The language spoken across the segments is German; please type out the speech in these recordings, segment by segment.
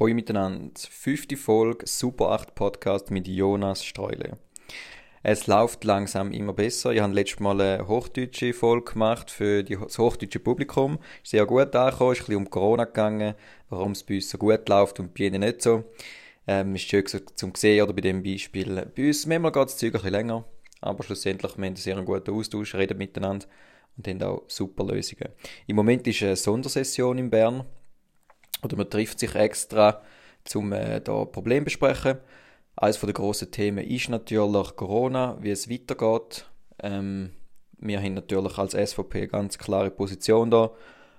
Hoi miteinander. Fünfte Folge Super 8 Podcast mit Jonas Streule. Es läuft langsam immer besser. Ich habe letztes Mal eine hochdeutsche Folge gemacht für das hochdeutsche Publikum. Ist sehr gut angekommen, ist ein bisschen um Corona gegangen, warum es bei uns so gut läuft und bei ihnen nicht so. Ähm, ist schön zum sehen oder bei dem Beispiel. Bei uns manchmal geht das Zeug ein bisschen länger, aber schlussendlich wir haben einen sehr guten Austausch, reden miteinander und haben auch super Lösungen. Im Moment ist eine Sondersession in Bern oder man trifft sich extra, um äh, da Probleme besprechen. Eines der grossen Themen ist natürlich Corona, wie es weitergeht. Ähm, wir haben natürlich als SVP eine ganz klare Position da.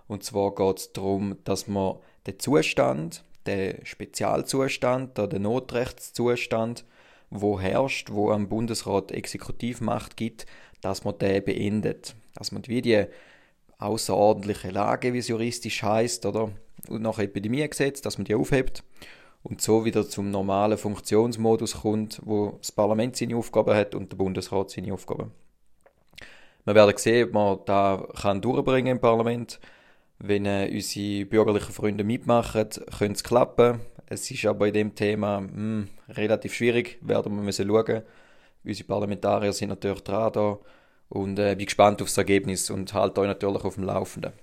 Und zwar geht es darum, dass man den Zustand, den Spezialzustand, den Notrechtszustand, wo herrscht, wo am Bundesrat Exekutivmacht gibt, dass man den beendet. Dass man wie die außerordentliche Lage, wie es juristisch heißt, oder und nach Epidemiegesetz, dass man die aufhebt und so wieder zum normalen Funktionsmodus kommt, wo das Parlament seine Aufgaben hat und der Bundesrat seine Aufgaben. Wir werden sehen, ob man da kann durchbringen im Parlament. Wenn äh, unsere bürgerlichen Freunde mitmachen, könnte es klappen. Es ist aber in dem Thema mh, hm, relativ schwierig, werden wir müssen schauen. Unsere Parlamentarier sind natürlich dran da und äh, bin gespannt auf das Ergebnis und halte euch natürlich auf dem Laufenden.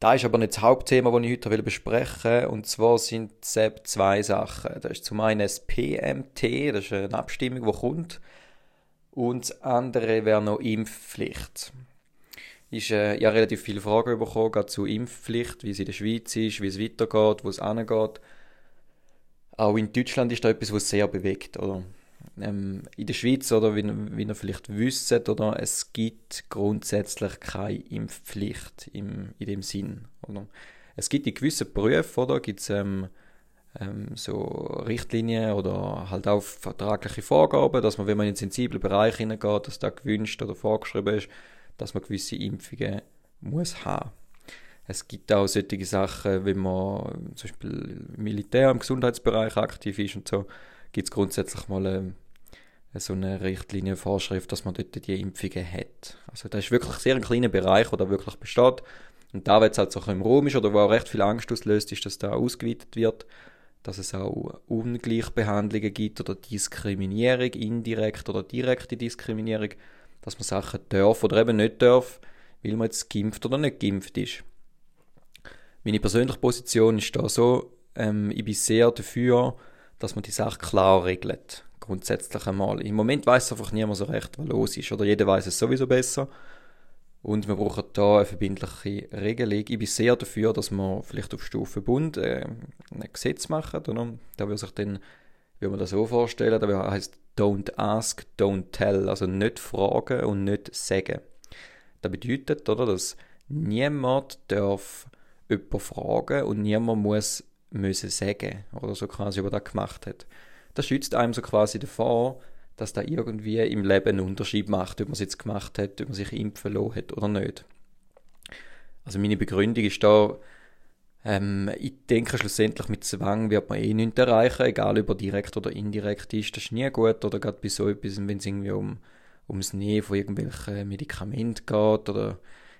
Da ist aber nicht das Hauptthema, das ich heute besprechen will. Und zwar sind es zwei Sachen. Das ist zum einen das PMT, das ist eine Abstimmung, die kommt. Und das andere wäre noch Impfpflicht. Äh, ich habe relativ viele Fragen bekommen, gerade zu Impfpflicht, wie es in der Schweiz ist, wie es weitergeht, wo es angeht. Auch in Deutschland ist da etwas, was sehr bewegt, oder? Ähm, in der Schweiz, oder wie, wie ihr vielleicht wisst, oder, es gibt grundsätzlich keine Impfpflicht im, in dem Sinn. Oder? Es gibt in gewissen Berufen, oder, gibt es ähm, ähm, so Richtlinien oder halt auch vertragliche Vorgaben, dass man, wenn man in einen sensiblen Bereich hineingeht, dass da gewünscht oder vorgeschrieben ist, dass man gewisse Impfungen muss haben. Es gibt auch solche Sachen, wenn man zum Beispiel im Militär, im Gesundheitsbereich aktiv ist und so, gibt es grundsätzlich mal eine, so eine Richtlinie, Vorschrift, dass man dort die Impfungen hat. Also das ist wirklich sehr ein kleiner Bereich, der da wirklich besteht. Und da, wenn es halt so im Raum ist oder wo auch recht viel Angst auslöst, ist, dass da ausgeweitet wird, dass es auch Ungleichbehandlungen gibt oder Diskriminierung, indirekt oder direkte Diskriminierung, dass man Sachen darf oder eben nicht darf, weil man jetzt geimpft oder nicht geimpft ist. Meine persönliche Position ist da so, ähm, ich bin sehr dafür, dass man die Sache klar regelt. Grundsätzlich einmal. Im Moment weiß einfach niemand so recht, was los ist. Oder jeder weiß es sowieso besser. Und wir brauchen da eine verbindliche Regelung. Ich bin sehr dafür, dass man vielleicht auf Stufe Bund äh, ein Gesetz machen. Oder? Da würde sich dann, wie man das so vorstellen, da heißt Don't ask, don't tell. Also nicht fragen und nicht sagen. Das bedeutet, oder, dass niemand darf jemanden fragen und niemand muss müssen sagen oder so quasi, was er gemacht hat. Das schützt einem so quasi davor, dass da irgendwie im Leben einen Unterschied macht, ob man es jetzt gemacht hat, ob man sich impfen lassen hat oder nicht. Also meine Begründung ist da, ähm, ich denke schlussendlich mit Zwang wird man eh nichts erreichen, egal ob er direkt oder indirekt ist, das ist nie gut, oder gerade bei so etwas, wenn es irgendwie um, ums Nähen von irgendwelchen Medikamenten geht, oder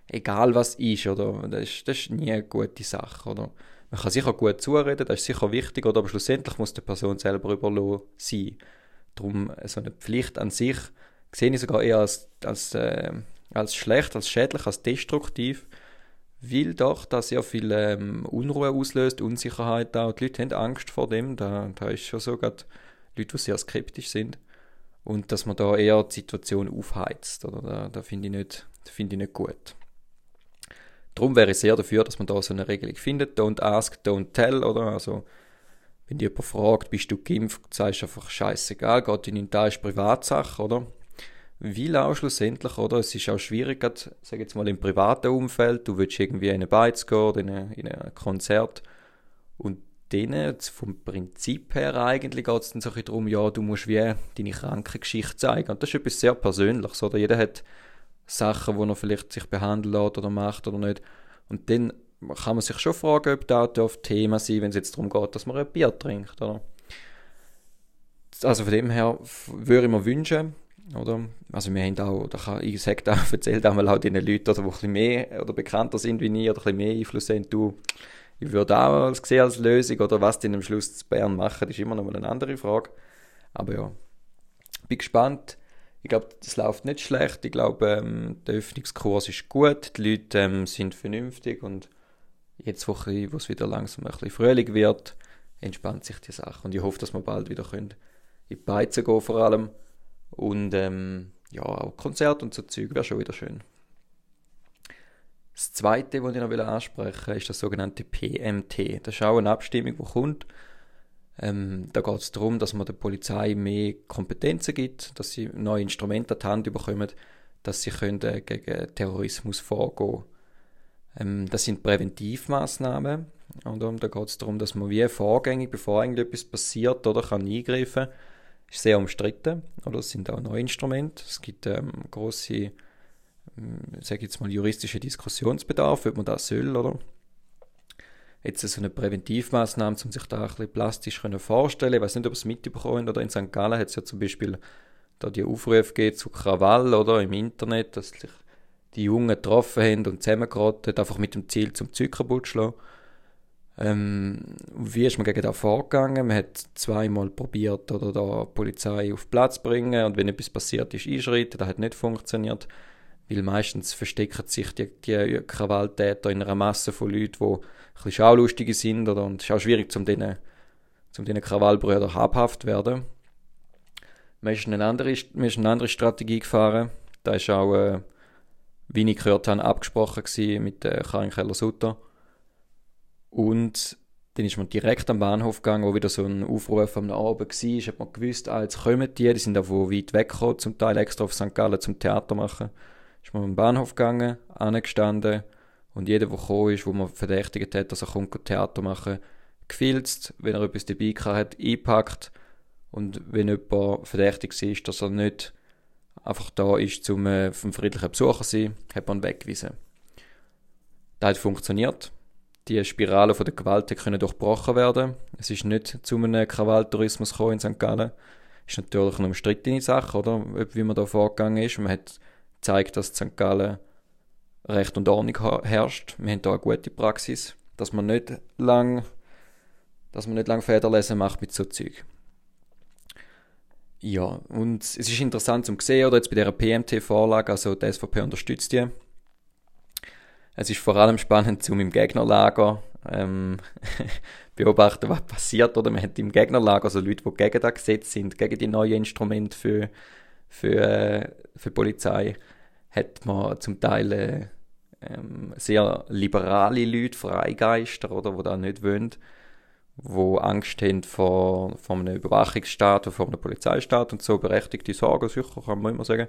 egal was ist, oder, das ist, das ist nie eine gute Sache, oder. Man kann sicher gut zureden, das ist sicher wichtig, oder? aber schlussendlich muss die Person selber überlassen sein. Darum so eine Pflicht an sich sehe ich sogar eher als, als, äh, als schlecht, als schädlich, als destruktiv, weil doch das sehr viel ähm, Unruhe auslöst, Unsicherheit auch. Die Leute haben Angst vor dem, da, da ist schon so gerade Leute, die sehr skeptisch sind und dass man da eher die Situation aufheizt, oder? Da, da finde ich, find ich nicht gut. Darum wäre ich sehr dafür, dass man da so eine Regelung findet. Don't ask, don't tell, oder? Also, wenn dich jemand fragt, bist du geimpft, sagst du einfach scheißegal, geht in den Teil ist Privatsache, oder? Weil auch schlussendlich, oder? Es ist auch schwierig, grad, sag jetzt mal im privaten Umfeld, du willst irgendwie in eine Beiz gehen oder in, ein Konzert und denen vom Prinzip her eigentlich geht es dann so ein darum, ja, du musst wie deine Krankengeschichte zeigen. Und das ist etwas sehr Persönliches, oder? Jeder hat Sachen, wo er vielleicht sich behandeln lässt oder macht oder nicht. Und dann kann man sich schon fragen, ob das auf Thema sein wenn es jetzt darum geht, dass man ein Bier trinkt, oder? Also von dem her würde ich mir wünschen, oder? Also wir haben auch, da kann, ich sage da, erzähle da mal auch den Leuten, oder, die ein bisschen mehr oder bekannter sind wie ich, oder ein bisschen mehr Einfluss haben, du, ich würde auch sehen als Lösung oder was die am Schluss zu Bern machen, ist immer noch mal eine andere Frage. Aber ja, bin gespannt. Ich glaube, das läuft nicht schlecht. Ich glaube, ähm, der Öffnungskurs ist gut. Die Leute ähm, sind vernünftig und jetzt, wo, es wieder langsam ein bisschen Frühling wird, entspannt sich die Sache. Und ich hoffe, dass wir bald wieder können in die Beizen gehen vor allem. Und ähm, ja, auch Konzert und so Zeug wäre schon wieder schön. Das zweite, was ich noch ansprechen will, ist das sogenannte PMT. Das ist auch eine Abstimmung, die kommt. Ähm, da geht es darum, dass man der Polizei mehr Kompetenzen gibt, dass sie neue Instrumente an die Hand bekommen, dass sie können, äh, gegen Terrorismus vorgehen ähm, Das sind Präventivmaßnahmen. Um, da geht es darum, dass man wie vorgängig, bevor etwas passiert, oder kann eingreifen kann. Ist sehr umstritten. Oder es sind auch neue Instrumente. Es gibt ähm, große, ähm, sage jetzt mal, juristische Diskussionsbedarf, ob man das soll, oder? Jetzt so eine Präventivmaßnahme, um sich da ein bisschen plastisch vorstellen Ich weiß nicht, ob es mitbekommen oder in St. Gallen hat es ja zum Beispiel da die Aufrufe geht zu Krawall oder im Internet, dass sich die Jungen getroffen haben und zusammengeraten, einfach mit dem Ziel zum Zeug kaputt zu schlagen. Ähm, wie ist man gegen das vorgegangen? Man hat zweimal probiert, oder da die Polizei auf Platz bringen und wenn etwas passiert ist, einschreiten. Das hat nicht funktioniert, weil meistens verstecken sich die, die Krawalltäter in einer Masse von Leuten, die bisschen Schaulustige sind. Oder, und es ist auch schwierig, um diesen, um diesen Krawallbrüdern habhaft zu werden. Man ist, eine andere, man ist eine andere Strategie gefahren. Da ist auch, äh, wie ich gehört habe, abgesprochen mit äh, Karin Keller-Sutter. Und dann ist man direkt am Bahnhof gegangen, wo wieder so ein Aufruf am Abend war. Hat man gewusst, ah, jetzt kommen die, die sind auch von weit weggekommen, zum Teil extra auf St. Gallen zum Theater machen. Ist man am Bahnhof gegangen, angestanden, und jeder, der gekommen ist, wo man verdächtigt hat, dass er kommt, Theater machen, gefilzt, wenn er etwas dabei hat, eingepackt. Und wenn jemand verdächtig ist, dass er nicht einfach da ist, zum äh, vom friedlichen Besucher zu sein, hat man weggewiesen. Das hat funktioniert. Die Spirale von der Gewalt können durchbrochen werden. Es ist nicht zu einem Krawalltourismus in St. Gallen. Ist natürlich eine umstrittene Sache, oder? Wie man da vorgegangen ist. Man hat gezeigt, dass St. Gallen Recht und Ordnung herrscht. Wir haben hier eine gute Praxis, dass man nicht lang, dass man nicht lang Federlesen macht mit so Zeug. Ja, und es ist interessant zu sehen, oder jetzt bei dieser PMT-Vorlage, also die SVP unterstützt die. Es ist vor allem spannend, um im Gegnerlager ähm, beobachten, was passiert, oder man hat im Gegnerlager, also Leute, die gegen das Gesetz sind, gegen die neuen Instrumente für, für, äh, für die Polizei, hat man zum Teil äh, ähm, sehr liberale Leute, Freigeister, oder, die da nicht wollen, die Angst haben vor, vor einem Überwachungsstaat oder vor einem Polizeistaat und so, berechtigte Sorgen, sicher, kann man immer sagen.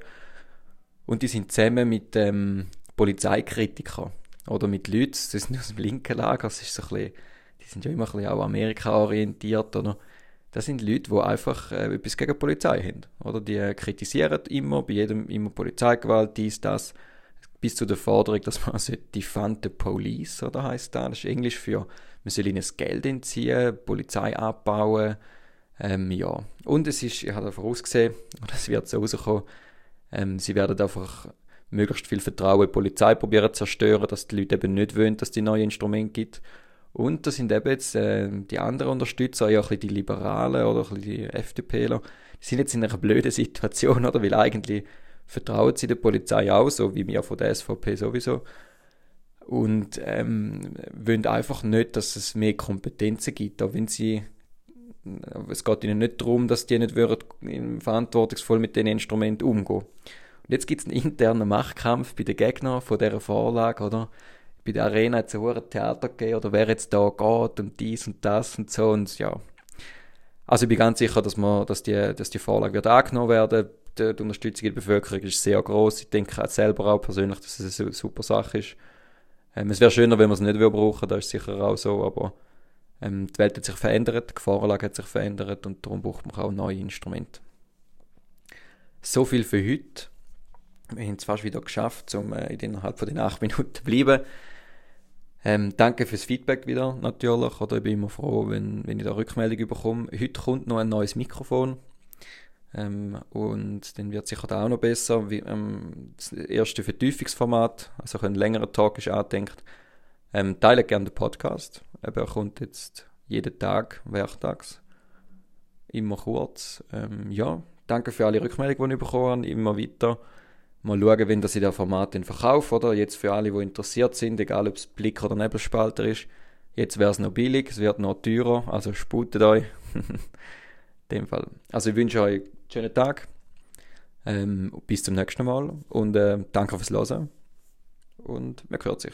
Und die sind zusammen mit ähm, Polizeikritikern oder mit Leuten, das sind aus dem linken Lager, das ist so ein bisschen, die sind ja immer ein bisschen auch Amerika-orientiert, oder? Das sind Leute, die einfach äh, etwas gegen die Polizei haben. Oder die äh, kritisieren immer, bei jedem immer Polizeigewalt, dies, das bis zu der Forderung, dass man also defund the police, oder heißt das? Das ist Englisch für, man soll ihnen das Geld entziehen, Polizei abbauen, ähm, ja. Und es ist, ich habe vorausgesehen, oder es wird so rauskommen, ähm, sie werden einfach möglichst viel Vertrauen in die Polizei probieren zu zerstören, dass die Leute eben nicht wollen, dass die neue Instrumente gibt. Und das sind eben jetzt äh, die anderen Unterstützer, ja ein bisschen die Liberalen oder ein bisschen die FDPler, die sind jetzt in einer blöden Situation, oder? Weil eigentlich vertrauen sie der Polizei auch, so wie wir von der SVP sowieso. Und ähm, wollen einfach nicht, dass es mehr Kompetenzen gibt, auch wenn sie es geht ihnen nicht darum, dass die nicht würden, verantwortungsvoll mit den Instrumenten umgehen. Und jetzt gibt es einen internen Machtkampf bei den Gegnern von dieser Vorlage, oder? Bei der Arena hat es ein Theater gegeben, oder wer jetzt da geht und dies und das und so und ja. Also ich bin ganz sicher, dass, man, dass, die, dass die Vorlage wird angenommen werden die, die Unterstützung der Bevölkerung ist sehr groß. Ich denke auch selber auch persönlich, dass es eine super Sache ist. Ähm, es wäre schöner, wenn wir es nicht brauchen, das ist sicher auch so, aber ähm, die Welt hat sich verändert, die Gefahrenlage hat sich verändert und darum braucht man auch neue Instrumente. So viel für heute. Wir haben es fast wieder geschafft, um äh, innerhalb von den acht Minuten zu bleiben. Ähm, danke fürs Feedback wieder natürlich. Oder ich bin immer froh, wenn, wenn ich da Rückmeldung bekomme. Heute kommt noch ein neues Mikrofon. Ähm, und dann wird sicher da auch noch besser. Wie, ähm, das erste Vertiefungsformat, also ein längerer Talk ist angedenkt. Ähm, teilt gerne den Podcast. Eben, er kommt jetzt jeden Tag, werktags. Immer kurz. Ähm, ja, danke für alle Rückmeldungen, die ich bekommen habe. Immer weiter. Mal schauen, wenn das in der Format in Verkauf oder jetzt für alle, die interessiert sind, egal ob es Blick oder Nebelspalter ist. Jetzt wäre es noch billig, es wird noch teurer, also sputet euch. in dem Fall. Also ich wünsche euch einen schönen Tag. Ähm, bis zum nächsten Mal und äh, danke fürs Hören. Und man hört sich.